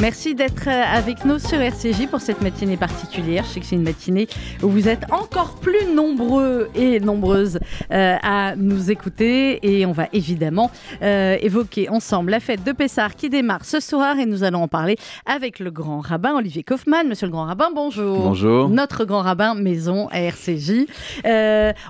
Merci d'être euh, avec nous sur RCJ pour cette matinée particulière. Je sais que c'est une matinée où vous êtes encore plus nombreux et nombreuses euh, à nous écouter et on va évidemment euh, évoquer ensemble la fête de Pessard qui démarre ce soir et nous allons en parler avec le grand rabbin Olivier Kaufmann. Monsieur le grand rabbin, bonjour. Bonjour. Notre grand rabbin maison à RCJ.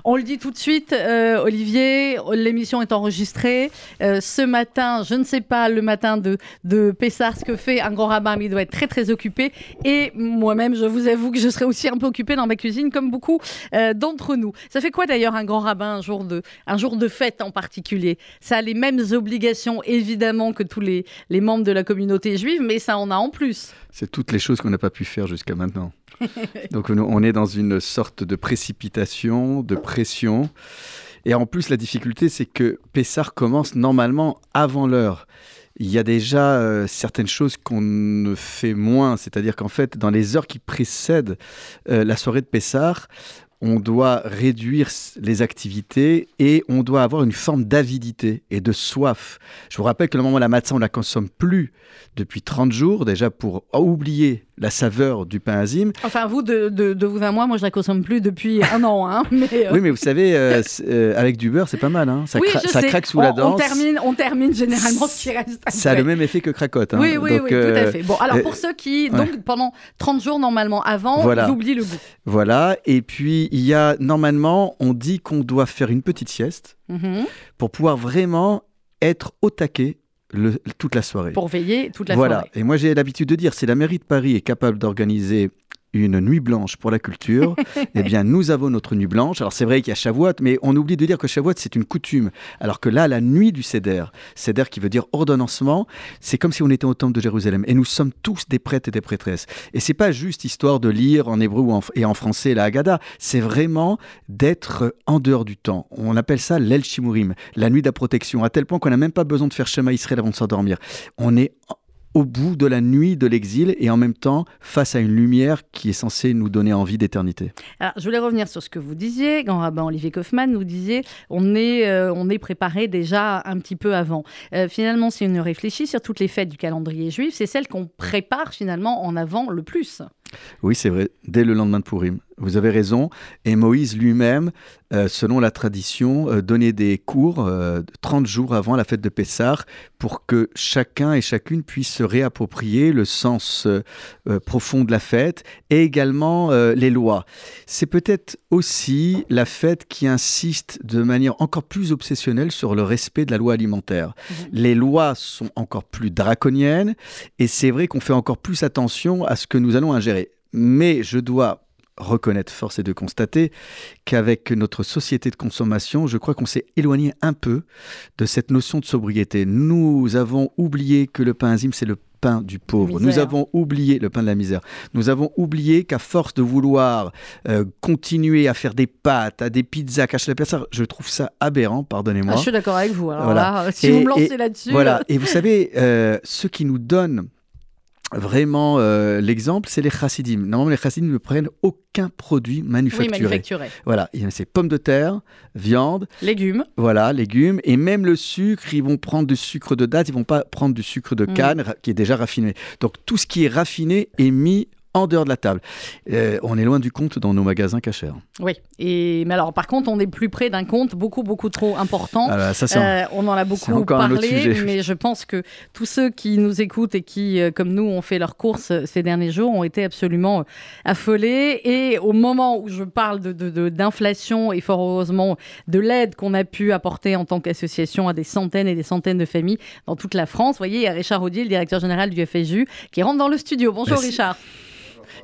on le dit tout de suite, Olivier, l'émission est enregistrée. ce matin, je ne sais pas, le matin de, de Pessard, ce que fait un grand rabbin, mais il doit être très très occupé. Et moi-même, je vous avoue que je serai aussi un peu occupée dans ma cuisine, comme beaucoup euh, d'entre nous. Ça fait quoi d'ailleurs un grand rabbin un jour de, un jour de fête en particulier? Ça a les mêmes obligations évidemment que tous les, les membres de la communauté juive, mais ça en a en plus. C'est toutes les choses qu'on n'a pas pu faire jusqu'à maintenant. Donc on est dans une sorte de précipitation, de pression. Et en plus, la difficulté, c'est que Pessar commence normalement avant l'heure il y a déjà euh, certaines choses qu'on ne fait moins. C'est-à-dire qu'en fait, dans les heures qui précèdent euh, la soirée de Pessard, on doit réduire les activités et on doit avoir une forme d'avidité et de soif. Je vous rappelle que le moment où la matzah, on ne la consomme plus depuis 30 jours, déjà pour oublier la saveur du pain azim. Enfin, vous, de, de, vous à moi, moi, je la consomme plus depuis un an. Hein, mais euh. Oui, mais vous savez, euh, euh, avec du beurre, c'est pas mal. Hein. Ça, ça craque sous la dent. On termine, on termine généralement ce qui reste. Ça a le même effet que cracotte. Hein. Oui, oui, oui, tout à fait. Bon, alors pour ceux qui, donc pendant 30 jours normalement avant, voilà. ils oublient le goût. Voilà, et puis il y a, normalement, on dit qu'on doit faire une petite sieste mhm. pour pouvoir vraiment être au taquet toute la soirée. Pour veiller toute la soirée. Voilà. Et moi, j'ai l'habitude de dire, si la mairie de Paris est capable d'organiser une nuit blanche pour la culture, eh bien, nous avons notre nuit blanche. Alors, c'est vrai qu'il y a Shavuot, mais on oublie de dire que Shavuot, c'est une coutume. Alors que là, la nuit du Seder, Seder qui veut dire ordonnancement, c'est comme si on était au temple de Jérusalem. Et nous sommes tous des prêtres et des prêtresses. Et c'est pas juste histoire de lire en hébreu et en français la Haggadah. C'est vraiment d'être en dehors du temps. On appelle ça l'El Shimurim, la nuit de la protection, à tel point qu'on n'a même pas besoin de faire Shema Israël avant de s'endormir. On est au bout de la nuit de l'exil et en même temps face à une lumière qui est censée nous donner envie d'éternité. Alors, je voulais revenir sur ce que vous disiez, grand rabbin Olivier Kaufmann nous disait, on est, euh, on est préparé déjà un petit peu avant. Euh, finalement, si on réfléchit sur toutes les fêtes du calendrier juif, c'est celles qu'on prépare finalement en avant le plus. Oui, c'est vrai, dès le lendemain de Purim. Vous avez raison. Et Moïse lui-même, euh, selon la tradition, euh, donnait des cours 30 euh, jours avant la fête de Pessah pour que chacun et chacune puisse se réapproprier le sens profond de la fête et également les lois. C'est peut-être aussi la fête qui insiste de manière encore plus obsessionnelle sur le respect de la loi alimentaire. Mmh. Les lois sont encore plus draconiennes et c'est vrai qu'on fait encore plus attention à ce que nous allons ingérer. Mais je dois reconnaître, force est de constater qu'avec notre société de consommation, je crois qu'on s'est éloigné un peu de cette notion de sobriété. Nous avons oublié que le pain enzyme, c'est le pain du pauvre. Nous avons oublié le pain de la misère. Nous avons oublié qu'à force de vouloir euh, continuer à faire des pâtes, à des pizzas, cacher la personne, je trouve ça aberrant, pardonnez-moi. Ah, je suis d'accord avec vous. Alors là, si vous me lancez là-dessus. Voilà. Et vous savez, euh, ce qui nous donne vraiment euh, l'exemple, c'est les chassidim. Normalement, les chassidim ne prennent aucun produit manufacturé. Oui, manufacturé. Voilà, c'est pommes de terre, viande, légumes. Voilà, légumes et même le sucre, ils vont prendre du sucre de date, ils vont pas prendre du sucre de mm. canne qui est déjà raffiné. Donc tout ce qui est raffiné est mis en dehors de la table. Euh, on est loin du compte dans nos magasins cachers. Oui, et, mais alors par contre, on est plus près d'un compte beaucoup, beaucoup trop important. Ah ça, euh, on en a beaucoup parlé, mais je pense que tous ceux qui nous écoutent et qui, euh, comme nous, ont fait leurs courses ces derniers jours, ont été absolument affolés. Et au moment où je parle d'inflation de, et fort heureusement de l'aide qu'on a pu apporter en tant qu'association à des centaines et des centaines de familles dans toute la France, vous voyez, il y a Richard Audier, le directeur général du FSU, qui rentre dans le studio. Bonjour Richard.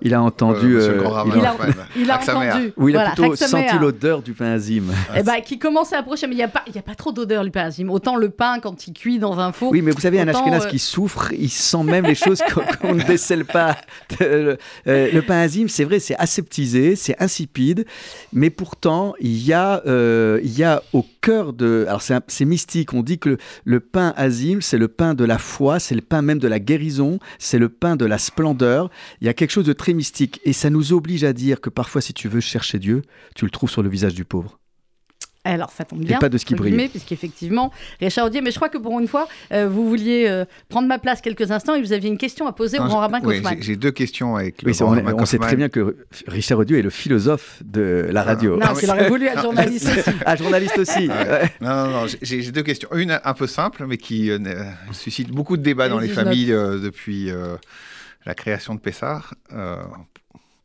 Il a entendu. Euh, il, a, il a entendu. Oui, il a plutôt senti l'odeur du pain azim. Eh ben, qui commence à approcher, mais il n'y a, pas, a pas trop d'odeur du pain azim. Autant le pain, quand il cuit dans un four. Oui, mais vous savez, un ashkenaz euh, qui souffre, il sent même les choses qu'on ne décèle pas. Euh, le pain azim, c'est vrai, c'est aseptisé, c'est insipide, mais pourtant, il y, a, il y a au Alors c'est mystique. On dit que le, pain azim, c'est le pain de la foi, c'est le pain même de la guérison, c'est le pain de la splendeur. Il y a quelque chose de très mystique et ça nous oblige à dire que parfois, si tu veux chercher Dieu, tu le trouves sur le visage du pauvre. Alors, ça tombe bien. pas de ce qui brille. Puisqu'effectivement, Richard Audier, mais je crois que pour une fois, euh, vous vouliez euh, prendre ma place quelques instants et vous aviez une question à poser au grand rabbin oui, J'ai deux questions avec le oui, grand on, on sait très bien que Richard Audier est le philosophe de la radio. Non, il aurait voulu être journaliste aussi. Ah, journaliste aussi. Non, non, non, j'ai deux questions. Une un peu simple, mais qui euh, suscite beaucoup de débats dans les familles depuis la création de Pessard.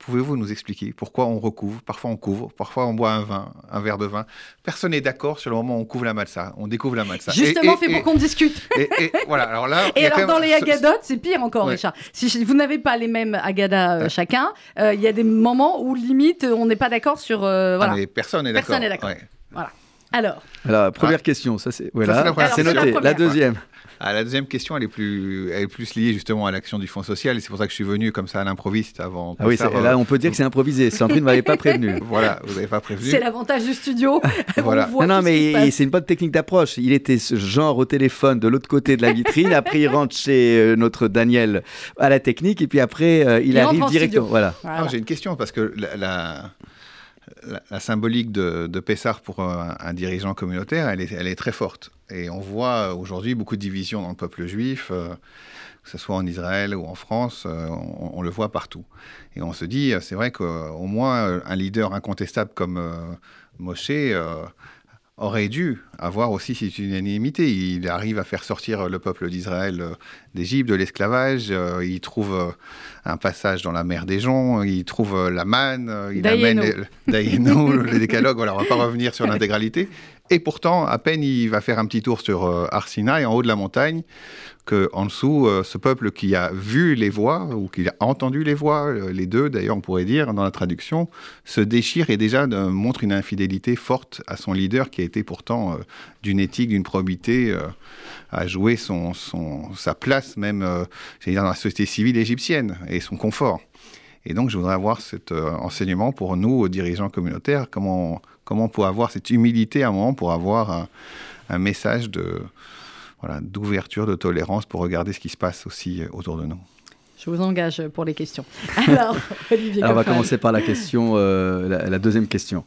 Pouvez-vous nous expliquer pourquoi on recouvre Parfois on couvre, parfois on boit un vin, un verre de vin? Personne n'est d'accord sur le moment où on couvre la malsa. On découvre la malsa. Justement, fait pour qu'on discute. Et, voilà. Alors là. Et alors dans les agadotes, c'est pire encore, Richard. Si vous n'avez pas les mêmes agadas euh, chacun, euh, il y a des moments où limite on n'est pas d'accord sur. Euh, voilà. Ah, personne n'est d'accord. Personne n'est d'accord. Voilà. Alors. Alors première ah. question, ça c'est voilà, c'est noté. La, deuxième. Ah, la deuxième question, elle est plus, elle est plus liée justement à l'action du Fonds social, et c'est pour ça que je suis venu comme ça à l'improviste avant. Ah oui, là on peut dire que c'est improvisé. Sandrine ne m'avait pas prévenu. voilà, vous n'avez pas prévenu. C'est l'avantage du studio. voilà. non, non mais c'est une bonne technique d'approche. Il était ce genre au téléphone de l'autre côté de la vitrine. après, il rentre chez euh, notre Daniel à la technique, et puis après, euh, il, arrive directement. Voilà. J'ai une question parce que la la, symbolique de, Pessard pour un, dirigeant communautaire, elle est, très forte. Et on voit aujourd'hui beaucoup de divisions dans le peuple juif, euh, que ce soit en Israël ou en France, euh, on, le voit partout. Et on se dit, c'est vrai qu'au moins un leader incontestable comme euh, Moshe aurait dû avoir aussi cette unanimité. Il arrive à faire sortir le peuple d'Israël euh, d'Égypte, de l'esclavage. Euh, il trouve euh, un passage dans la mer des gens. Il trouve la manne. Il amène le décalogue. Voilà, on va pas revenir sur l'intégralité. Et pourtant, à peine il va faire un petit tour sur Arsina et en haut de la montagne, qu'en dessous, euh, ce peuple qui a vu les voix, ou qui a entendu les voix, euh, les deux d'ailleurs on pourrait dire dans la traduction, se déchire et déjà montre une infidélité forte à son leader qui a été pourtant euh, d'une éthique, d'une probité, à jouer sa place même dans la société civile égyptienne et son confort. Et donc je voudrais avoir cet enseignement pour nous, aux dirigeants communautaires, comment, comment on peut avoir cette humilité à un moment pour avoir un message de voilà, d'ouverture, de tolérance pour regarder ce qui se passe aussi euh, autour de nous. Je vous engage pour les questions. Alors, Olivier Alors, on va commencer par la question, euh, la, deuxième question.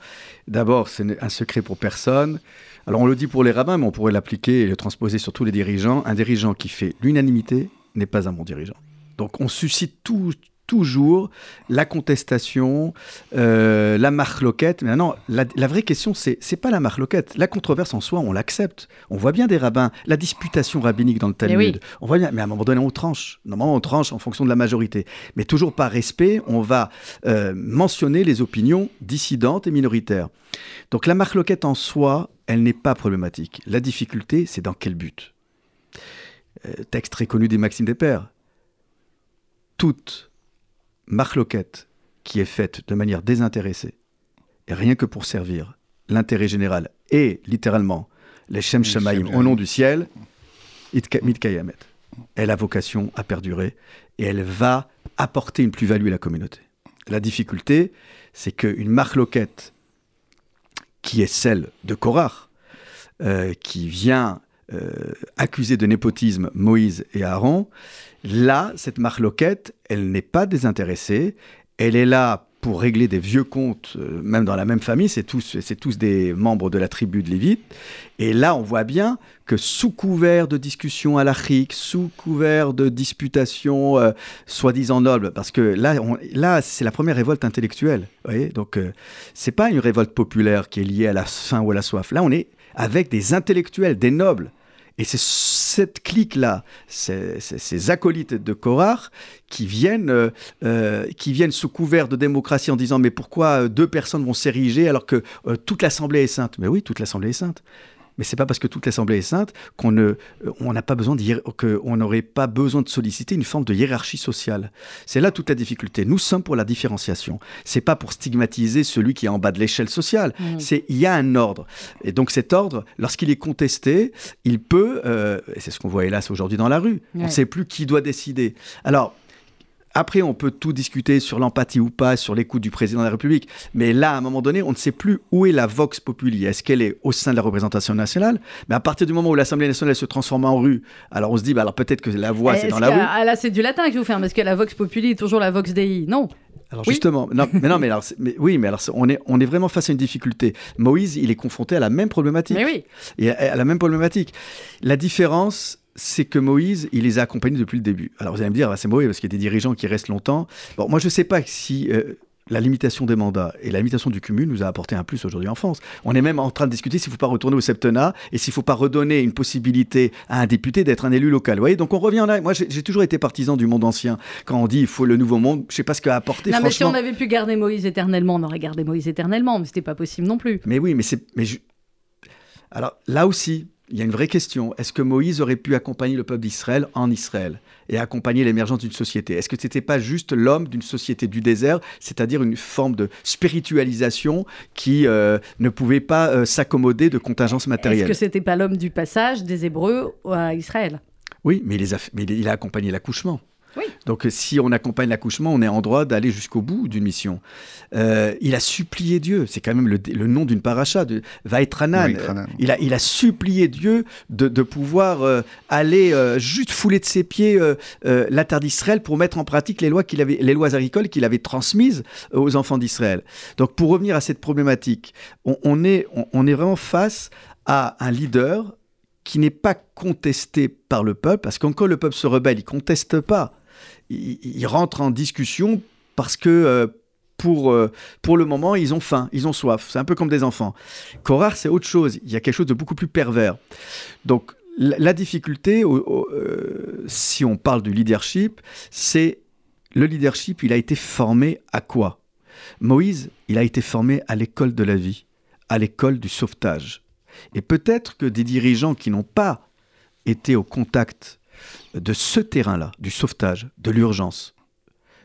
D'abord, c'est un secret pour personne. Alors, on le dit pour les rabbins, mais on pourrait l'appliquer et le transposer sur tous les dirigeants. Un dirigeant qui fait l'unanimité n'est pas un bon dirigeant. Donc, on suscite tout, toujours la contestation, euh, la marloquette. Mais non, la, vraie question, c'est c'est pas la marloquette. La controverse en soi, on l'accepte. On voit bien des rabbins, la disputation rabbinique dans le Talmud. On voit bien, mais à un moment donné, on tranche. Normalement, on tranche en fonction de la majorité. Mais toujours par respect, on va euh, mentionner les opinions dissidentes et minoritaires. Donc la marloquette en soi, elle n'est pas problématique. La difficulté, c'est dans quel but? Euh, Texte très connu des Maximes des Pères. Toutes marloquette qui est faite de manière désintéressée, et rien que pour servir l'intérêt général, et littéralement les Shem Shamaim au nom du ciel, Mitkayamet. Elle a vocation à perdurer et elle va apporter une plus-value à la communauté. La difficulté, c'est qu'une marloquette qui est celle de Korach, euh, qui vient euh, accuser de népotisme Moïse et Aaron, Là, cette marloquette, elle n'est pas désintéressée. Elle est là pour régler des vieux comptes, euh, même dans la même famille, c'est tous, c'est tous des membres de la tribu de Lévite. Et là, on voit bien que sous couvert de discussions à l'Afrique, sous couvert de disputations euh, soi-disant nobles, parce que là, là c'est la première révolte intellectuelle. Vous Donc, euh, c'est pas une révolte populaire qui est liée à la faim ou à la soif. Là, on est avec des intellectuels, des nobles. Et c'est cette clique-là, ces, acolytes de Korach, qui viennent, euh, euh, qui viennent sous couvert de démocratie en disant mais pourquoi deux personnes vont s'ériger alors que euh, toute l'Assemblée est sainte? Mais oui, toute l'Assemblée est sainte. Mais c'est pas parce que toute l'Assemblée est sainte qu'on ne, on n'a pas besoin de, qu'on n'aurait pas besoin de solliciter une forme de hiérarchie sociale. C'est là toute la difficulté. Nous sommes pour la différenciation. C'est pas pour stigmatiser celui qui est en bas de l'échelle sociale. Mmh. C'est il y a un ordre. Et donc cet ordre, lorsqu'il est contesté, il peut, euh, et c'est ce qu'on voit hélas aujourd'hui dans la rue. On ne sait plus qui doit décider. Alors après, on peut tout discuter sur l'empathie ou pas, sur l'écoute du président de la République. Mais là, à un moment donné, on ne sait plus où est la vox populi. Est-ce qu'elle est au sein de la représentation nationale? Mais à partir du moment où l'Assemblée nationale se transforme en rue, alors on se dit, bah, alors peut-être que la voix, c'est dans la rue. Ah, là, c'est du latin que je vous fais, parce que la vox populi est toujours la vox dei. Non. Alors justement, non, mais non, mais, alors, mais oui, mais alors on est, on est vraiment face à une difficulté. Moïse, il est confronté à la même problématique. Mais oui. Et à la même problématique. La différence, c'est que Moïse, il les a accompagnés depuis le début. Alors vous allez me dire, ah, c'est mauvais parce qu'il y a des dirigeants qui restent longtemps. Bon, moi je ne sais pas si euh, la limitation des mandats et la limitation du cumul nous a apporté un plus aujourd'hui en France. On est même en train de discuter s'il ne faut pas retourner au septennat et s'il ne faut pas redonner une possibilité à un député d'être un élu local. Vous voyez, donc on revient là. Moi, j'ai toujours été partisan du monde ancien. Quand on dit il faut le nouveau monde, je ne sais pas ce qu'a apporté. Non, mais si on avait pu garder Moïse éternellement, on aurait gardé Moïse éternellement, mais ce n'était pas possible non plus. Mais oui, mais c'est. Mais Alors là aussi, il y a une vraie question. Est-ce que Moïse aurait pu accompagner le peuple d'Israël en Israël et accompagner l'émergence d'une société? Est-ce que ce n'était pas juste l'homme d'une société du désert, c'est-à-dire une forme de spiritualisation qui euh, ne pouvait pas euh, s'accommoder de contingences matérielles? Est-ce que ce n'était pas l'homme du passage des Hébreux à Israël? Oui, mais il a accompagné l'accouchement. Donc si on accompagne l'accouchement, on est en droit d'aller jusqu'au bout d'une mission. Euh, il a supplié Dieu, c'est quand même le, nom d'une paracha, de Vaetranan. Il, a, il a supplié Dieu de, pouvoir euh, aller euh, juste fouler de ses pieds la terre d'Israël pour mettre en pratique les lois, qu'il avait, les lois agricoles qu'il avait transmises aux enfants d'Israël. Donc pour revenir à cette problématique, on, est, on est vraiment face à un leader qui n'est pas contesté par le peuple, parce qu'encore le peuple se rebelle, il conteste pas ils, rentrent en discussion parce que euh, pour, euh, pour le moment, ils ont faim, ils ont soif. C'est un peu comme des enfants. Korar, c'est autre chose. Il y a quelque chose de beaucoup plus pervers. Donc, la, difficulté, euh, si on parle du leadership, c'est le leadership, il a été formé à quoi? Moïse, il a été formé à l'école de la vie, à l'école du sauvetage. Et peut-être que des dirigeants qui n'ont pas été au contact de ce terrain-là, du sauvetage, de l'urgence.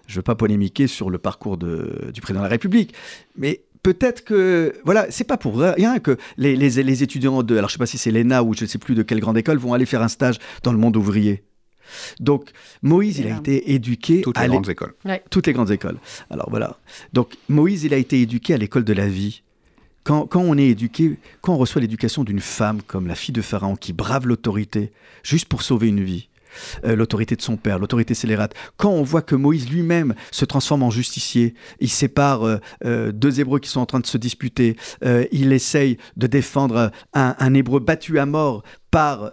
Je ne veux pas polémiquer sur le parcours du président de la République, mais peut-être que voilà, c'est pas pour rien que les, les, étudiants de, alors je sais pas si c'est l'ENA ou je ne sais plus de quelle grande école, vont aller faire un stage dans le monde ouvrier. Donc Moïse, il a été éduqué toutes les grandes écoles. Toutes les grandes écoles. Alors voilà. Donc Moïse, il a été éduqué à l'école de la vie. Quand, on est éduqué, quand on reçoit l'éducation d'une femme comme la fille de Pharaon qui brave l'autorité juste pour sauver une vie, euh, l'autorité de son père, l'autorité scélérate. Quand on voit que Moïse lui-même se transforme en justicier, il sépare euh, euh, deux Hébreux qui sont en train de se disputer, il essaye de défendre un, Hébreu battu à mort par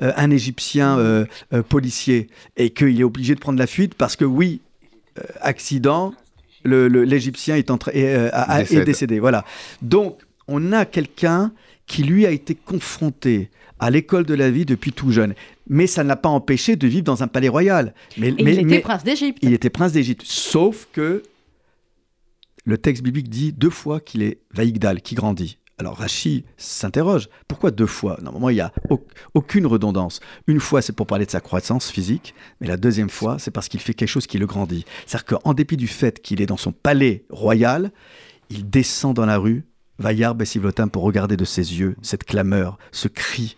un Égyptien policier et qu'il est obligé de prendre la fuite parce que oui, accident, l'Égyptien est, est, est décédé. Voilà. Donc, on a quelqu'un qui lui a été confronté à l'école de la vie depuis tout jeune. Mais ça ne l'a pas empêché de vivre dans un palais royal. Mais, il était prince d'Égypte. Il était prince d'Égypte. Sauf que le texte biblique dit deux fois qu'il est Vaïgdal, qui grandit. Alors Rachi s'interroge, pourquoi deux fois? Normalement, il n'y a aucune redondance. Une fois, c'est pour parler de sa croissance physique, mais la deuxième fois, c'est parce qu'il fait quelque chose qui le grandit. C'est-à-dire qu'en dépit du fait qu'il est dans son palais royal, il descend dans la rue, Vaillard Bessivlotin, pour regarder de ses yeux cette clameur, ce cri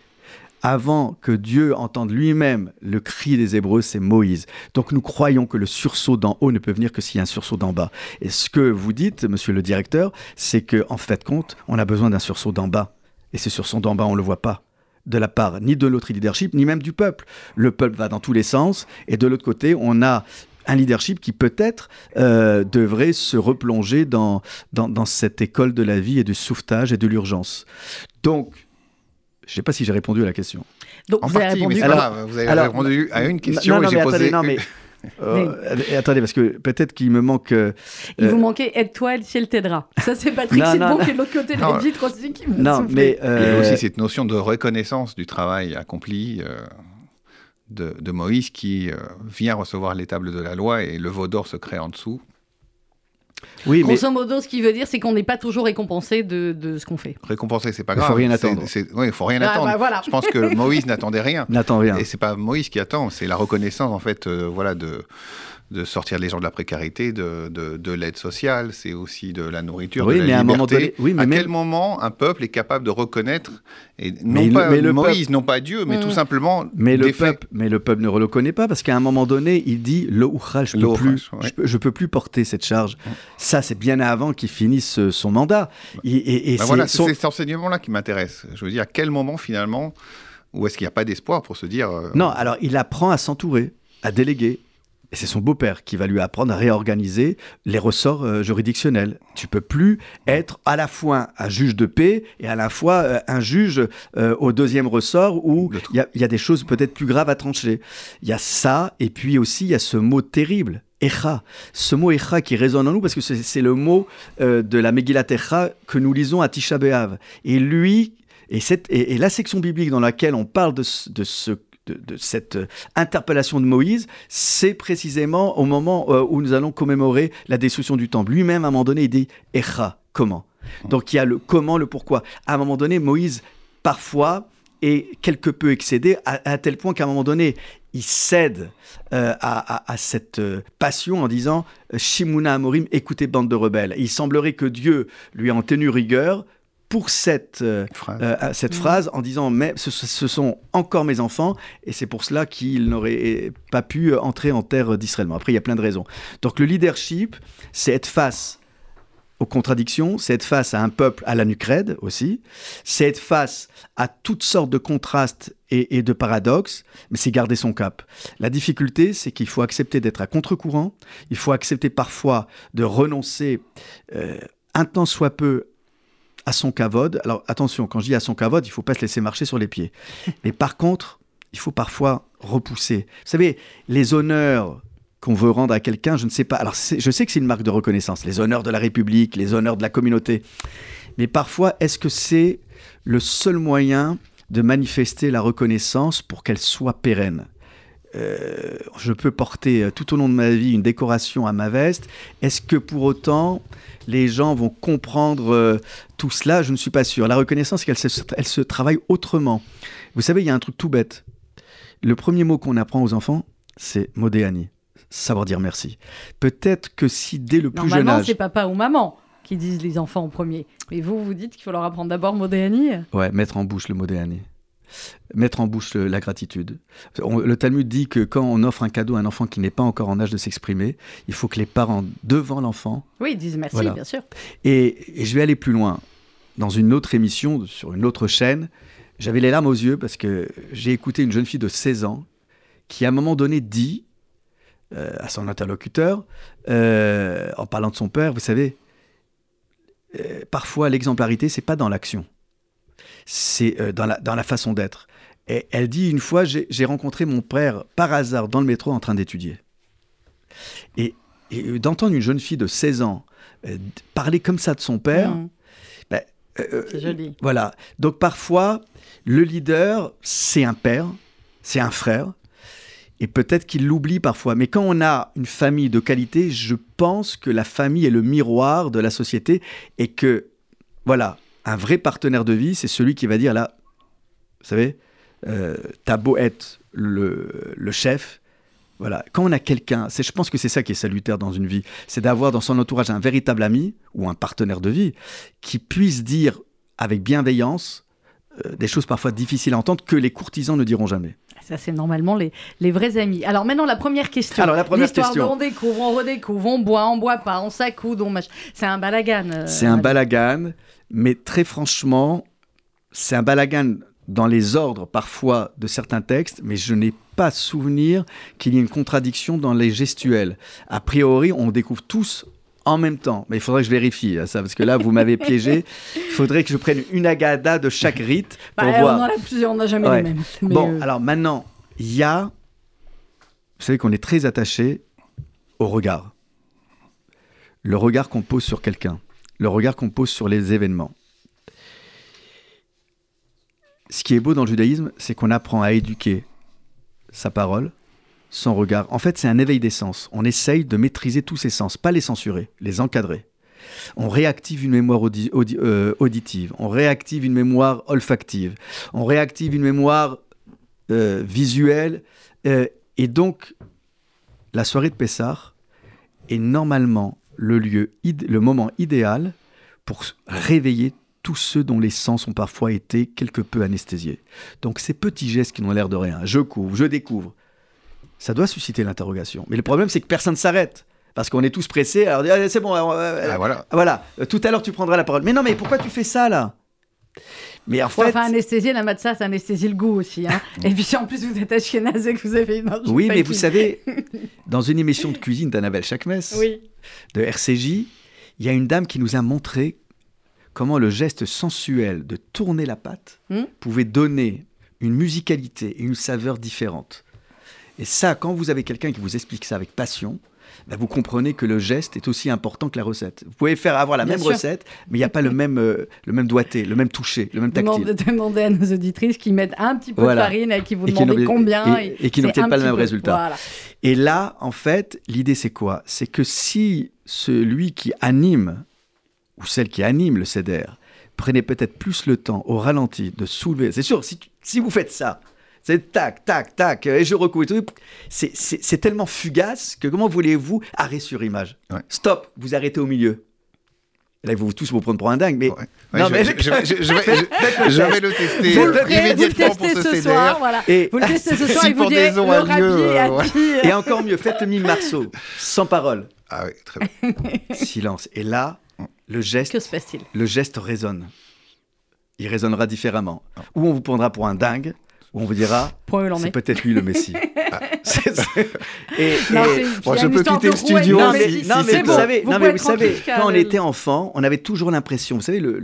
avant que Dieu entende lui-même le cri des Hébreux, c'est Moïse. Donc nous croyons que le sursaut d'en haut ne peut venir que s'il y a un sursaut d'en bas. Et ce que vous dites, monsieur le directeur, c'est qu'en en fait compte, on a besoin d'un sursaut d'en bas. Et ce sursaut d'en bas, on ne le voit pas de la part ni de l'autre leadership, ni même du peuple. Le peuple va dans tous les sens, et de l'autre côté, on a un leadership qui peut-être euh, devrait se replonger dans, dans, dans, cette école de la vie et du sauvetage et de l'urgence. Donc, je ne sais pas si j'ai répondu à la question. Donc, en vous avez répondu, alors, vous avez répondu à une question et j'ai posé... Non, mais, euh, attendez, parce que peut-être qu'il me manque. Euh, il vous manquait aide-toi, le ciel t'aidera. Ça, c'est Patrick Sidbon qui est de l'autre côté de la vitre aussi qui me Non, mais. Euh... Il y a aussi cette notion de reconnaissance du travail accompli. Euh, de, de, Moïse qui vient recevoir les tables de la loi et le veau d'or se crée en dessous. Oui, Grosso modo, ce qui veut dire, c'est qu'on n'est pas toujours récompensé de, de ce qu'on fait. Récompensé, c'est pas grave. Il faut rien attendre. Oui, il faut rien ah, attendre. Bah, voilà. Je pense que Moïse n'attendait rien. N'attend rien. Et c'est pas Moïse qui attend, c'est la reconnaissance en fait, euh, voilà, de de sortir les gens de la précarité, de, de, l'aide sociale, c'est aussi de la nourriture, oui, de la mais liberté. À, un moment donné, oui, mais à même... quel moment un peuple est capable de reconnaître, et non pas le, Moïse, non pas Dieu, mais tout mm. simplement mais le peuple, Mais le peuple ne le reconnaît pas parce qu'à un moment donné, il dit le je peux plus, je, peux, plus porter cette charge. Mm. Ça, c'est bien avant qu'il finisse euh, son mandat. Et, et, ben voilà, c'est cet enseignement-là qui m'intéresse. Je veux dire, à quel moment finalement, où est-ce qu'il n'y a pas d'espoir pour se dire... Euh, non, alors il apprend à s'entourer, à déléguer, et c'est son beau-père qui va lui apprendre à réorganiser les ressorts euh, juridictionnels. Tu peux plus être à la fois un juge de paix et à la fois euh, un juge euh, au deuxième ressort où il y, a des choses peut-être plus graves à trancher. Il y a ça, et puis aussi il y a ce mot terrible. Echa, ce mot Echa qui résonne en nous parce que c'est le mot de la Megillat Echa que nous lisons à Tisha B'Av. Et lui, et, cette, et, la section biblique dans laquelle on parle de, de ce de, cette euh, interpellation de Moïse, c'est précisément au moment euh, où nous allons commémorer la destruction du temple. Lui-même, à un moment donné, il dit Echa, comment? Donc il y a le comment, le pourquoi. À un moment donné, Moïse, parfois, est quelque peu excédé, à, tel point qu'à un moment donné, il cède euh, à, cette passion en disant Shimuna Amorim, écoutez, bande de rebelles. il semblerait que Dieu lui en tenu rigueur pour cette, euh, phrase. Euh, cette mmh. phrase en disant mais ce, sont encore mes enfants et c'est pour cela qu'ils n'auraient pas pu entrer en terre d'Israël. Après, il y a plein de raisons. Donc le leadership, c'est être face aux contradictions, c'est être face à un peuple à la nucrède aussi, c'est être face à toutes sortes de contrastes et, de paradoxes, mais c'est garder son cap. La difficulté, c'est qu'il faut accepter d'être à contre-courant, il faut accepter parfois de renoncer euh, un temps soit peu à son cavode. Alors attention, quand je dis à son cavode, il faut pas se laisser marcher sur les pieds. Mais par contre, il faut parfois repousser. Vous savez, les honneurs qu'on veut rendre à quelqu'un, je ne sais pas. Alors je sais que c'est une marque de reconnaissance, les honneurs de la République, les honneurs de la communauté. Mais parfois, est-ce que c'est le seul moyen de manifester la reconnaissance pour qu'elle soit pérenne? Euh, je peux porter euh, tout au long de ma vie une décoration à ma veste. Est-ce que pour autant les gens vont comprendre euh, tout cela? Je ne suis pas sûr. La reconnaissance, elle se, elle se travaille autrement. Vous savez, il y a un truc tout bête. Le premier mot qu'on apprend aux enfants, c'est modéani, savoir dire merci. Peut-être que si dès le plus jeune âge... c'est papa ou maman qui disent les enfants en premier. Mais vous, vous dites qu'il faut leur apprendre d'abord modéani Ouais, mettre en bouche le modéani mettre en bouche la gratitude. le Talmud dit que quand on offre un cadeau à un enfant qui n'est pas encore en âge de s'exprimer, il faut que les parents, devant l'enfant... Oui, disent merci, bien sûr. Et, je vais aller plus loin. Dans une autre émission, sur une autre chaîne, j'avais les larmes aux yeux parce que j'ai écouté une jeune fille de 16 ans qui, à un moment donné, dit euh, à son interlocuteur, euh, en parlant de son père, vous savez, euh, parfois l'exemplarité, c'est pas dans l'action c'est euh, dans, la, dans la façon d'être. Et elle dit une fois, j'ai rencontré mon père par hasard dans le métro en train d'étudier. Et, d'entendre une jeune fille de 16 ans euh, parler comme ça de son père, mmh. ben, euh, c'est joli. Voilà. Donc parfois, le leader, c'est un père, c'est un frère, et peut-être qu'il l'oublie parfois. Mais quand on a une famille de qualité, je pense que la famille est le miroir de la société et que, voilà, un vrai partenaire de vie, c'est celui qui va dire là, vous savez, euh, t'as beau être le, chef, voilà. Quand on a quelqu'un, je pense que c'est ça qui est salutaire dans une vie, c'est d'avoir dans son entourage un véritable ami ou un partenaire de vie qui puisse dire avec bienveillance euh, des choses parfois difficiles à entendre que les courtisans ne diront jamais. Ça, c'est normalement les, les, vrais amis. Alors maintenant, la première question. Alors, la première question. on découvre, on redécouvre, on boit, on boit pas, on s'accoude, on C'est un balagan. Euh, c'est un balagan. Mais très franchement, c'est un balagan dans les ordres parfois de certains textes, mais je n'ai pas souvenir qu'il y ait une contradiction dans les gestuels. A priori, on découvre tous en même temps. Mais il faudrait que je vérifie hein, ça, parce que là, vous m'avez piégé. Il faudrait que je prenne une agada de chaque rite pour bah, voir. On en a plusieurs, on n'a jamais les mêmes. bon, euh, alors maintenant, il y a. Vous savez qu'on est très attaché au regard. Le regard qu'on pose sur quelqu'un le regard qu'on pose sur les événements. Ce qui est beau dans le judaïsme, c'est qu'on apprend à éduquer sa parole, son regard. En fait, c'est un éveil des sens. On essaye de maîtriser tous ces sens, pas les censurer, les encadrer. On réactive une mémoire euh, auditive, on réactive une mémoire olfactive, on réactive une mémoire euh, visuelle. Euh, et donc, la soirée de Pessah est normalement le lieu, le moment idéal pour réveiller tous ceux dont les sens ont parfois été quelque peu anesthésiés. Donc ces petits gestes qui n'ont l'air de rien, je couvre, je découvre, ça doit susciter l'interrogation. Mais le problème, c'est que personne ne s'arrête. Parce qu'on est tous pressés. Alors, c'est bon. Ah, voilà. voilà. Tout à l'heure, tu prendras la parole. Mais non, mais pourquoi tu fais ça, là? Mais en fait... Enfin, anesthésier, la matza, ça anesthésie le goût aussi. Hein. et puis si en plus vous êtes et que vous avez une Oui, mais vous savez, dans une émission de cuisine d'Annabelle Chakmes, oui. de RCJ, il y a une dame qui nous a montré comment le geste sensuel de tourner la pâte hmm pouvait donner une musicalité et une saveur différente. Et ça, quand vous avez quelqu'un qui vous explique ça avec passion, bah, vous comprenez que le geste est aussi important que la recette. Vous pouvez faire avoir la même recette, mais il n'y a pas le même, euh, le même doigté, le même toucher, le même tactile. Demandez à nos auditrices qui mettent un petit peu de farine et qui vous demandent combien. Et, et qui n'obtiennent pas le même résultat. Et là, en fait, l'idée c'est quoi? C'est que si celui qui anime, ou celle qui anime le CEDER, prenait peut-être plus le temps au ralenti de soulever. C'est sûr, si, si vous faites ça, c'est tac, tac, tac, et je recouvre tout. C'est tellement fugace que comment voulez-vous arrêter sur image? Stop, vous arrêtez au milieu. Là, ils vont tous vous prendre pour un dingue, mais. non, je, mais... Je, je, vais, le tester vous le immédiatement pour ce, ce soir, voilà. et, Vous le testez ce soir si et vous direz le euh, Et encore mieux, faites le mime Marceau, sans parole. Ah oui, très bien. Silence. Et là, le geste. Que se passe-t-il? Le geste résonne. Il résonnera différemment. Ou on vous prendra pour un dingue, on vous dira, c'est peut-être lui le Messie. Ah, et, je peux quitter le studio. Non, mais, vous savez, non, mais vous savez quand on était enfant, on avait toujours l'impression, vous savez, le,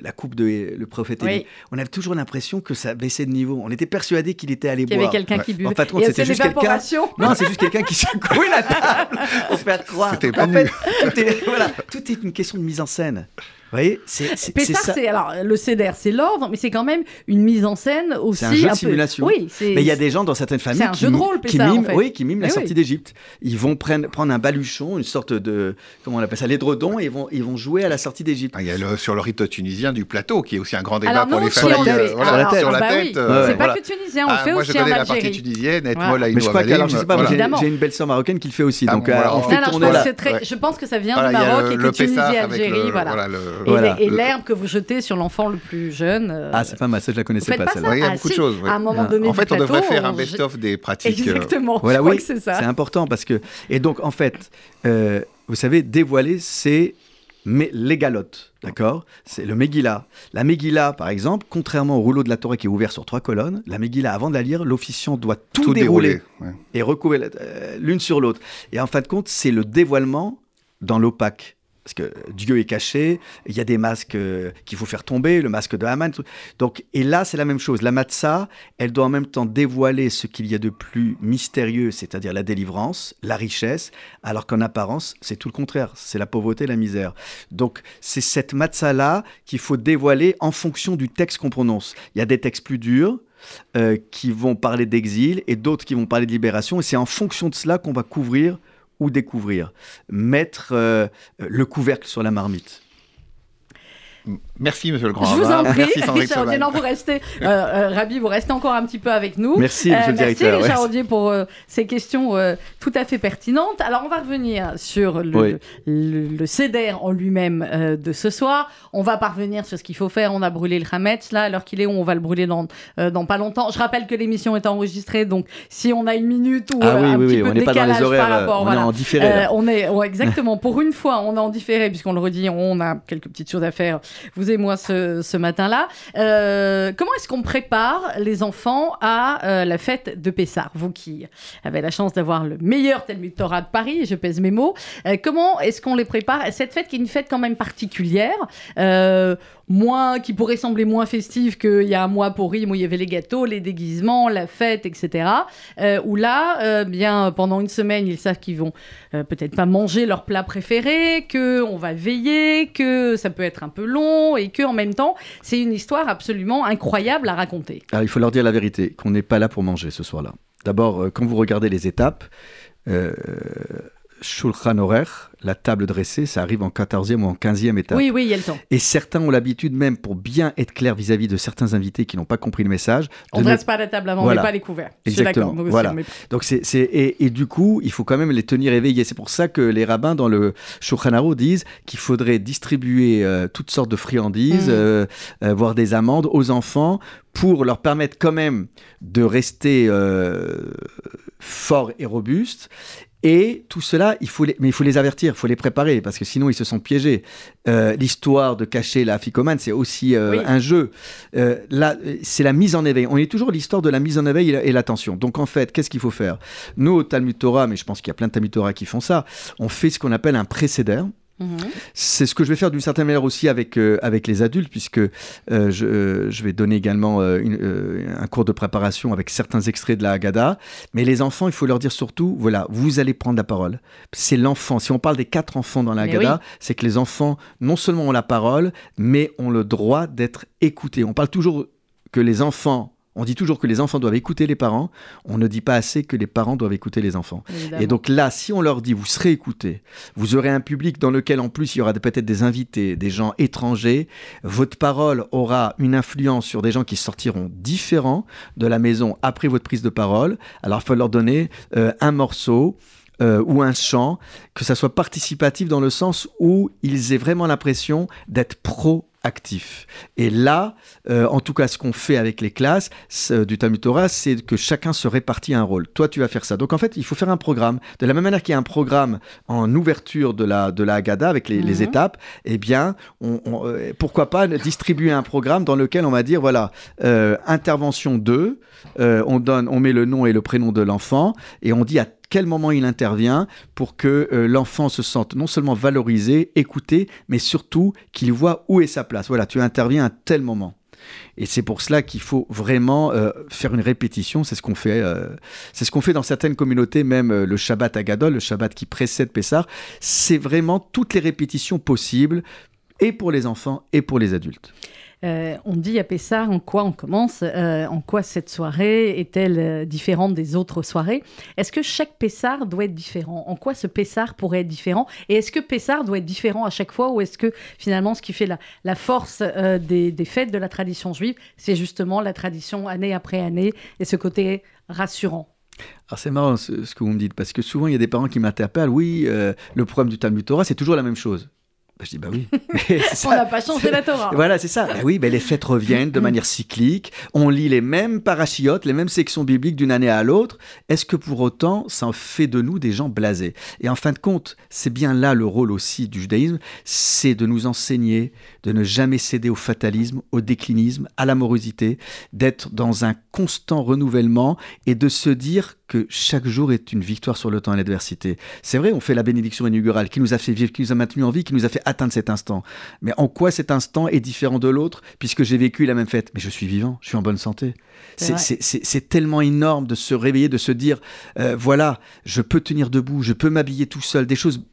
la coupe de le prophète on avait toujours l'impression que ça baissait de niveau. On était persuadé qu'il était allé boire. Il y avait quelqu'un qui buvait. En fait, c'était juste quelqu'un. Non, c'est juste quelqu'un qui secouait la table pour faire croire. C'était pas en fait, tout est, voilà, tout est une question de mise en scène. Vous voyez, c'est ça. alors le CDR, c'est l'ordre, mais c'est quand même une mise en scène aussi. C'est un jeu de simulation. Oui, mais il y a des gens dans certaines familles qui, qui, miment, oui, qui miment la sortie d'Égypte. Ils vont prendre, prendre un baluchon, une sorte de comment on appelle ça, l'édredon, et ils vont ils vont jouer à la sortie d'Égypte. Ah, il y a le, sur le rite tunisien du plateau, qui est aussi un grand débat pour les familles. Euh, sur la tête. Sur la tête. Euh, c'est pas que tunisien, on ah, fait aussi en Algérie. Moi, je connais la partie tunisienne. moi, mais je crois que je sais pas, j'ai une belle sœur marocaine qui le fait aussi. Ah, donc euh, on fait tourner là. Je pense que ça vient du Maroc et que Tunisie, Algérie, voilà. Et l'air que vous jetez sur l'enfant le plus jeune. Euh, ah, c'est pas mal, ça je la connaissais pas, celle-là. il y a beaucoup de choses. À un moment donné, en fait, on devrait faire un best-of des pratiques. Euh, Exactement. Voilà, oui, c'est ça. C'est important parce que et donc en fait, euh, vous savez, dévoiler, c'est mais les galottes, d'accord? C'est le Megillah. La Megillah, par exemple, contrairement au rouleau de la Torah qui est ouvert sur trois colonnes, la Megillah, avant de la lire, l'officiant doit tout, dérouler, et recouvrir l'une sur l'autre. Et en fin de compte, c'est le dévoilement dans l'opaque parce que Dieu est caché, il y a des masques euh, qu'il faut faire tomber, le masque de Haman. Donc, et là, c'est la même chose. La matzah, elle doit en même temps dévoiler ce qu'il y a de plus mystérieux, c'est-à-dire la délivrance, la richesse, alors qu'en apparence, c'est tout le contraire. C'est la pauvreté, la misère. Donc, c'est cette matzah-là qu'il faut dévoiler en fonction du texte qu'on prononce. Il y a des textes plus durs, euh, qui vont parler d'exil et d'autres qui vont parler de libération. Et c'est en fonction de cela qu'on va couvrir ou découvrir, mettre euh, le couvercle sur la marmite. Merci, monsieur le grand Je vous en prie, Richard Audier. Non, vous restez, euh, euh, Rabi, vous restez encore un petit peu avec nous. Merci, monsieur le directeur. Merci, Richard Audier, pour ces questions tout à fait pertinentes. Alors, on va revenir sur le, le, CEDER en lui-même de ce soir. On va parvenir sur ce qu'il faut faire. On a brûlé le Hametz, là, alors qu'il est, on va le brûler dans, dans pas longtemps. Je rappelle que l'émission est enregistrée, donc si on a une minute ou ah un petit peu de décalage par rapport... On est en différé. on est, exactement. pour une fois, on est en différé, puisqu'on le redit, on a quelques petites choses à faire. Vous moi ce, matin-là. Euh, comment est-ce qu'on prépare les enfants à euh, la fête de Pessah Vous qui avez la chance d'avoir le meilleur Talmud Torah de Paris, je pèse mes mots, euh, comment est-ce qu'on les prépare Cette fête qui est une fête quand même particulière, moins, qui pourrait sembler moins festive qu'il y a un mois pour Rime où il y avait les gâteaux, les déguisements, la fête, etc. où là, bien pendant une semaine, ils savent qu'ils vont peut-être pas manger leur plat préféré, que on va veiller, que ça peut être un peu long et que en même temps, c'est une histoire absolument incroyable à raconter. Alors, il faut leur dire la vérité, qu'on n'est pas là pour manger ce soir-là. D'abord, euh, quand vous regardez les étapes, euh, Shulchan Orech, la table dressée, ça arrive en 14e ou en 15e étape. Oui, oui, il y a le temps. Et certains ont l'habitude, même pour bien être clair vis-à-vis de certains invités qui n'ont pas compris le message. On ne dresse pas la table avant, voilà. on pas les couverts. Exactement. Voilà. Donc c'est, c'est et, et, du coup, il faut quand même les tenir éveillés. C'est pour ça que les rabbins dans le Shulchan Aruch disent qu'il faudrait distribuer euh, toutes sortes de friandises, mmh. euh, euh, voire des amandes aux enfants pour leur permettre quand même de rester forts et robustes. Et tout cela, il faut les, mais il faut les avertir, il faut les préparer, parce que sinon ils se sont piégés. Euh, L'histoire de cacher la ficomane, c'est aussi euh, oui. un jeu. Euh, là, c'est la mise en éveil. On est toujours l'histoire de la mise en éveil et l'attention. Donc en fait, qu'est-ce qu'il faut faire? Nous, au Talmud Torah, mais je pense qu'il y a plein de Talmud Torah qui font ça, on fait ce qu'on appelle un précédent. Mmh. C'est ce que je vais faire d'une certaine manière aussi avec, euh, avec les adultes, puisque euh, je, euh, je, vais donner également une, un cours de préparation avec certains extraits de la Haggadah. Mais les enfants, il faut leur dire surtout, voilà, vous allez prendre la parole. C'est l'enfant. Si on parle des quatre enfants dans la Haggadah, oui. c'est que les enfants, non seulement ont la parole, mais ont le droit d'être écoutés. On parle toujours que les enfants on dit toujours que les enfants doivent écouter les parents. On ne dit pas assez que les parents doivent écouter les enfants. Évidemment. Et donc là, si on leur dit vous serez écoutés, vous aurez un public dans lequel en plus il y aura peut-être des invités, des gens étrangers, votre parole aura une influence sur des gens qui sortiront différents de la maison après votre prise de parole. Alors il faut leur donner euh, un morceau. Euh, ou un chant, que ça soit participatif dans le sens où ils aient vraiment l'impression d'être pro actif. Et là, euh, en tout cas, ce qu'on fait avec les classes du Talmud Torah, c'est que chacun se répartit un rôle. Toi, tu vas faire ça. Donc, en fait, il faut faire un programme. De la même manière qu'il y a un programme en ouverture de la, de la Haggadah avec les, Mhm. mm -hmm. les étapes, eh bien, on, on, euh, pourquoi pas distribuer un programme dans lequel on va dire, voilà, euh, intervention 2, on, donne, on met le nom et le prénom de l'enfant, et on dit à quel moment il intervient pour que euh, l'enfant se sente non seulement valorisé, écouté, mais surtout qu'il voit où est sa place. Voilà, tu interviens à tel moment. Et c'est pour cela qu'il faut vraiment euh, faire une répétition. C'est ce qu'on fait. Euh, c'est ce qu'on fait dans certaines communautés, même le Shabbat à Gadol, le Shabbat qui précède Pessah. C'est vraiment toutes les répétitions possibles, et pour les enfants et pour les adultes. Euh, on dit à Pessard en quoi on commence, euh, en quoi cette soirée est-elle euh, différente des autres soirées. Est-ce que chaque Pessard doit être différent? En quoi ce Pessard pourrait être différent? Et est-ce que Pessard doit être différent à chaque fois? Ou est-ce que finalement ce qui fait la, force des, fêtes de la tradition juive, c'est justement la tradition année après année et ce côté rassurant? Alors c'est marrant ce, que vous me dites, parce que souvent il y a des parents qui m'interpellent, oui, le problème du Talmud Torah, c'est toujours la même chose. Bah, je dis bah oui. on n'a pas changé la Torah. Voilà, c'est ça. Bah oui, bah les fêtes reviennent de manière cyclique. On lit les mêmes parachiotes, les mêmes sections bibliques d'une année à l'autre. Est-ce que pour autant, ça en fait de nous des gens blasés? Et en fin de compte, c'est bien là le rôle aussi du judaïsme, c'est de nous enseigner de ne jamais céder au fatalisme, au déclinisme, à l'amorosité, d'être dans un constant renouvellement et de se dire que chaque jour est une victoire sur le temps et l'adversité. C'est vrai, on fait la bénédiction inaugurale qui nous a fait vivre, qui nous a maintenu en vie, qui nous a fait atteindre cet instant. Mais en quoi cet instant est différent de l'autre puisque j'ai vécu la même fête? Mais je suis vivant, je suis en bonne santé. C'est tellement énorme de se réveiller, de se dire, euh, voilà, je peux tenir debout, je peux m'habiller tout seul, des choses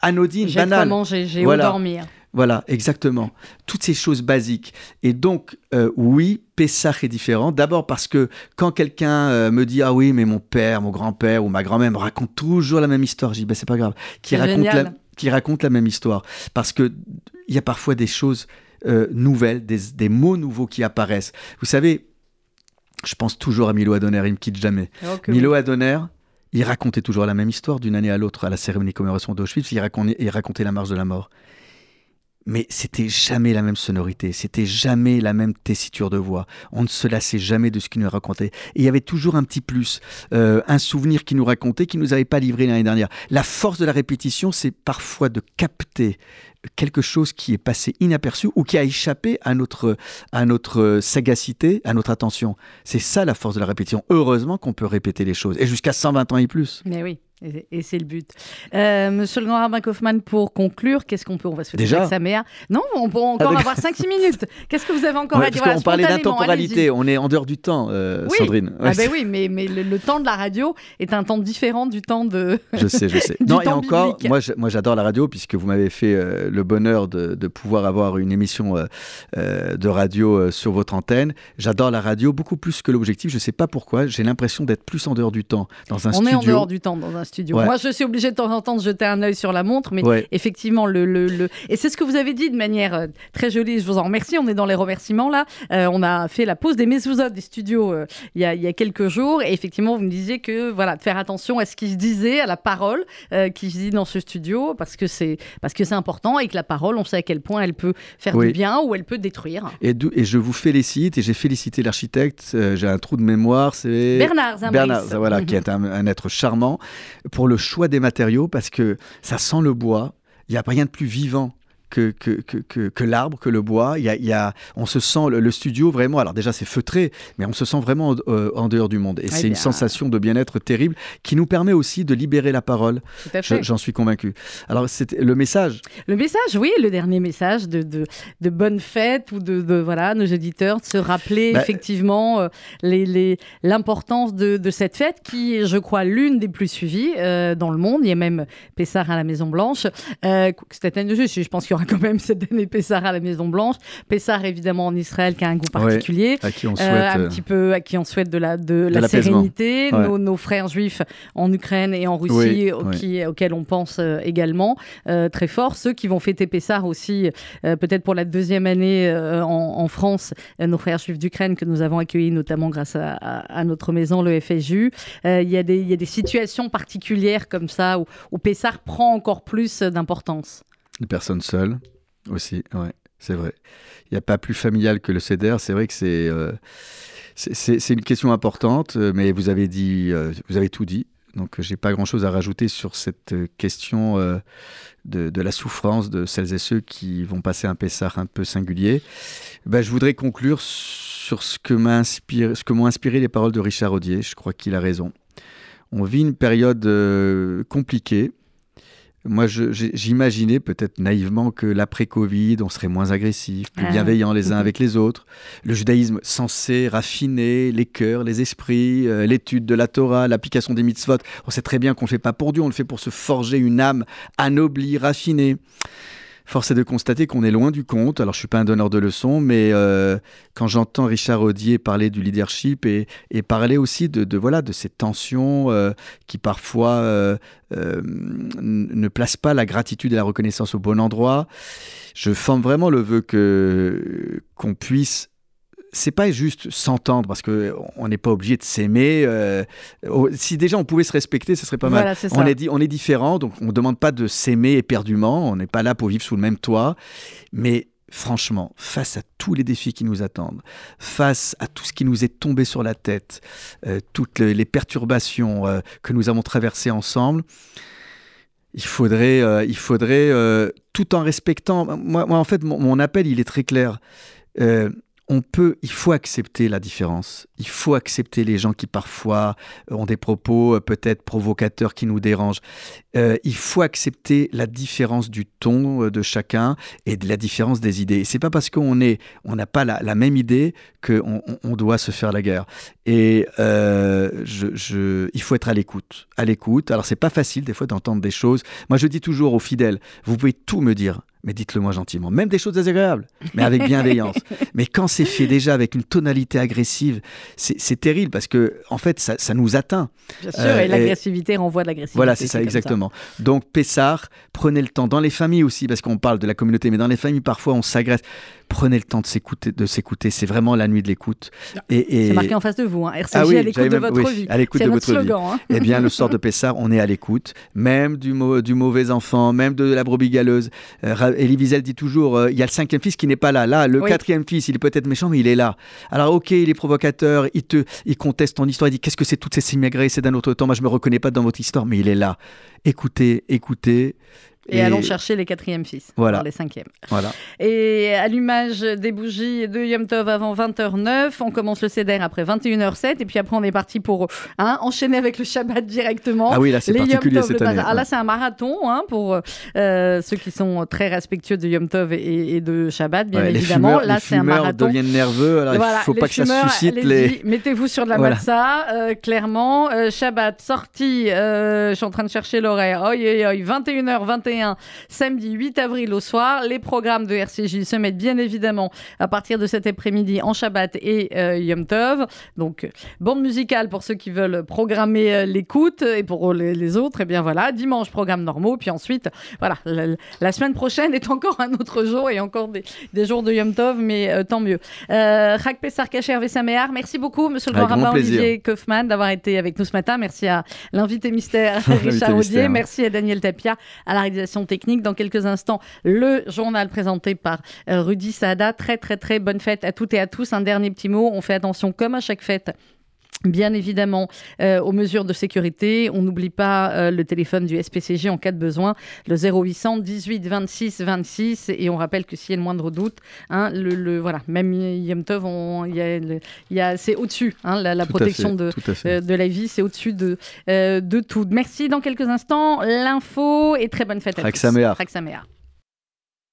anodines, j'ai banales. J'ai manger, j'ai voilà. où dormir. Voilà, exactement. Toutes ces choses basiques. Et donc, euh, oui, Pessah est différent. D'abord parce que quand quelqu'un euh, me dit Ah oui, mais mon père, mon grand-père ou ma grand-mère me raconte toujours la même histoire, je dis ben, C'est pas grave. Qui raconte, la, qui raconte la même histoire. Parce qu'il y a parfois des choses euh, nouvelles, des, des, mots nouveaux qui apparaissent. Vous savez, je pense toujours à Milo Adonner, il me quitte jamais. Okay, Milo. Adonner, il racontait toujours la même histoire d'une année à l'autre à la cérémonie commémoration d'Auschwitz. Il il racontait la marche de la mort mais c'était jamais la même sonorité, c'était jamais la même tessiture de voix. On ne se lassait jamais de ce qu'il nous racontait. Et il y avait toujours un petit plus, euh, un souvenir qu'il nous racontait, qu'il nous avait pas livré l'année dernière. La force de la répétition, c'est parfois de capter quelque chose qui est passé inaperçu ou qui a échappé à notre, à notre sagacité, à notre attention. C'est ça la force de la répétition. Heureusement qu'on peut répéter les choses, et jusqu'à 120 ans et plus. Mais oui. Et, c'est le but. Euh, Monsieur le grand rabbin Kaufmann, pour conclure, qu'est-ce qu'on peut On va se faire Déjà sa mère. Non, on peut encore Avec... avoir 5-6 minutes. Qu'est-ce que vous avez encore ouais, à dire parce voilà, On parlait d'intemporalité, on est en dehors du temps, euh, oui. Sandrine. Ouais, ah ben oui, mais, mais le, le, temps de la radio est un temps différent du temps de. Je sais, je sais. non, et encore, moi, je, moi j'adore la radio puisque vous m'avez fait euh, le bonheur de, de, pouvoir avoir une émission euh, de radio sur votre antenne. J'adore la radio beaucoup plus que l'objectif. Je ne sais pas pourquoi. J'ai l'impression d'être plus en dehors du temps dans un on studio. est en dehors du temps dans un studio. Ouais. Moi, je suis obligée de temps en temps de jeter un œil sur la montre, mais Ouais. effectivement, le, le, le- et c'est ce que vous avez dit de manière euh, très jolie. Je vous en remercie. On est dans les remerciements là. Euh, on a fait la pause des mezuzot des studios euh, il y, a, il y a quelques jours, et effectivement, vous me disiez que voilà, de faire attention à ce qui se disait, à la parole euh, qui se dit dans ce studio, parce que c'est parce que c'est important et que la parole, on sait à quel point elle peut faire Oui. du bien ou elle peut détruire. Et, et je vous félicite, et j'ai félicité l'architecte, j'ai un trou de mémoire, c'est... Bernard Zimbris. Bernard, voilà, qui est un, un être charmant, pour le choix des matériaux, parce que ça sent le bois, il n'y a rien de plus vivant. Que, que, que, que, l'arbre, que le bois, il y a, il y a, on se sent le, le studio vraiment. Alors déjà c'est feutré, mais on se sent vraiment en, euh, en dehors du monde. Et c'est une sensation de bien-être terrible qui nous permet aussi de libérer la parole. J'en suis convaincu. Alors c'était le message. Le message, oui, le dernier message de, de, de bonne fête ou de, de, voilà, nos auditeurs, de se rappeler Bah, effectivement euh, les, les, l'importance de, de cette fête qui est, je crois, l'une des plus suivies euh, dans le monde. Il y a même Pessard à la Maison Blanche. Euh, cette année, je, je pense qu'il aura quand même cette année Pessard à la Maison Blanche. Pessard, évidemment, en Israël, qui a un goût Ouais. particulier. À qui on Euh, souhaite. un euh, petit peu à qui on souhaite de la, de, la sérénité, Ouais. nos, nos frères juifs en Ukraine et en Russie, Oui, au- oui. qui- auxquels on pense euh, également très fort. Ceux qui vont fêter Pessar aussi, peut-être pour la deuxième année en, en France, nos frères juifs d'Ukraine que nous avons accueillis notamment grâce à, à- à notre maison, le FSU. Il y, a des- il y a des situations particulières comme ça où, où Pessar prend encore plus d'importance. Les personnes seules aussi, ouais, c'est vrai. Il n'y a pas plus familial que le CEDER. C'est vrai que c'est euh, une question importante, euh, mais vous avez dit, euh, vous avez tout dit. Donc, euh, j'ai pas grand-chose à rajouter sur cette question de, de la souffrance de celles et ceux qui vont passer un Pessar un peu singulier. Ben, je voudrais conclure sur ce que m'ont inspiré les paroles de Richard Audier. Je crois qu'il a raison. On vit une période compliquée. Moi, j'imaginais peut-être naïvement que l'après-Covid, on serait moins agressif, plus Ah. bienveillant les uns avec les autres. Le judaïsme censé raffiner les cœurs, les esprits, euh, l'étude de la Torah, l'application des mitzvot. On sait très bien qu'on ne le fait pas pour Dieu, on le fait pour se forger une âme anoblie, raffinée. Force est de constater qu'on est loin du compte. Alors, je suis pas un donneur de leçons, mais euh, quand j'entends Richard Audier parler du leadership et, parler aussi de, voilà de ces tensions euh, qui parfois euh, ne placent pas la gratitude et la reconnaissance au bon endroit, je forme vraiment le vœu que qu'on puisse c'est pas juste s'entendre parce que on n'est pas obligé de s'aimer. euh, si déjà on pouvait se respecter, ce serait pas mal. On est, on est différent, donc on ne demande pas de s'aimer éperdument, on n'est pas là pour vivre sous le même toit. Mais franchement, face à tous les défis qui nous attendent, face à tout ce qui nous est tombé sur la tête, euh, toutes les, les perturbations euh, que nous avons traversées ensemble, il faudrait, euh, il faudrait tout en respectant. Moi, moi, en fait, mon, mon appel, il est très clair. Euh, on peut, il faut accepter la différence. Il faut accepter les gens qui parfois ont des propos euh, peut-être provocateurs qui nous dérangent. Euh, il faut accepter la différence du ton euh, de chacun et de la différence des idées. C'est pas parce qu'on est, on n'a pas la, même idée qu'on on, doit se faire la guerre. Et euh, il faut être à l'écoute, à l'écoute. Alors c'est pas facile des fois d'entendre des choses. Moi je dis toujours aux fidèles, vous pouvez tout me dire, mais dites-le moi gentiment, même des choses désagréables, mais avec bienveillance. mais quand c'est fait déjà avec une tonalité agressive, c'est terrible parce que en fait ça, ça nous atteint. Bien sûr, Euh, et et- l'agressivité renvoie de l'agressivité. Voilà, c'est ça exactement. Donc Pessar, prenez le temps dans les familles aussi parce qu'on parle de la communauté, mais dans les familles parfois on s'agresse. Prenez le temps de s'écouter, de s'écouter. C'est vraiment la nuit de l'écoute. Et, et- C'est marqué en face de vous, hein. RCJ Ah oui, à l'écoute de votre oui, vie. à l'écoute de votre vie. slogan. hein. Eh bien, le soir de Pessar, on est à l'écoute, même du, mau- du mauvais enfant, même de la brebis galeuse. Euh, Elie Wiesel dit toujours, euh, il y a le cinquième fils qui n'est pas là. Là, le Oui. quatrième fils, il est peut-être méchant, mais il est là. Alors, ok, il est provocateur, il te, il conteste ton histoire, il dit, qu'est-ce que c'est toutes ces simagrées, c'est d'un autre temps, moi je me reconnais pas dans votre histoire, mais il est là. Écoutez, écoutez. Et, allons chercher les quatrièmes fils, Voilà. les cinquièmes. Voilà. Et allumage des bougies de Yom Tov avant 20h09. On commence le CEDER après 21h07. Et puis après, on est parti pour hein, enchaîner avec le Shabbat directement. Ah oui, là, c'est particulier Tov cette année. Ah, là, c'est un marathon hein, pour euh, ceux qui sont très respectueux de Yom Tov et, et de Shabbat, bien Ouais, évidemment. fumeurs, là, c'est un marathon. deviennent nerveux, alors Voilà, il faut les pas que ça suscite les. Mettez-vous sur de la Voilà. matza, euh, clairement. Euh, Shabbat, sortie, je suis en train de chercher l'horaire. Oi, oi, oi, 21h, 21, samedi 8 avril au soir. Les programmes de RCJ se mettent bien évidemment à partir de cet après-midi en Shabbat et euh, Yom Tov. Donc, bande musicale pour ceux qui veulent programmer euh, l'écoute et pour les, les autres, et bien voilà, dimanche, programme normaux. Puis ensuite, voilà, la, la semaine prochaine est encore un autre jour et encore des, des jours de Yom Tov, mais euh, tant mieux. Euh, Chag Pessar Kacher Vesaméar, merci beaucoup, monsieur le grand rabbin. Olivier Kaufmann, d'avoir été avec nous ce matin. Merci à l'invité mystère Richard Audier. Merci à Daniel Tapia à la réalisation technique. Dans quelques instants, le journal présenté par euh, Rudy Saada. Très, très, très bonne fête à toutes et à tous. Un dernier petit mot. On fait attention, comme à chaque fête. Bien évidemment, euh, aux mesures de sécurité. On n'oublie pas euh, le téléphone du SPCG en cas de besoin, le 0800 18 26 26. Et on rappelle que s'il y a le moindre doute, hein, le, le- voilà, même Yom Tov, c'est au-dessus, hein, la, protection fait, de, euh, de la vie, c'est au-dessus de, de tout. Merci dans quelques instants, l'info et très bonne fête à Chag tous.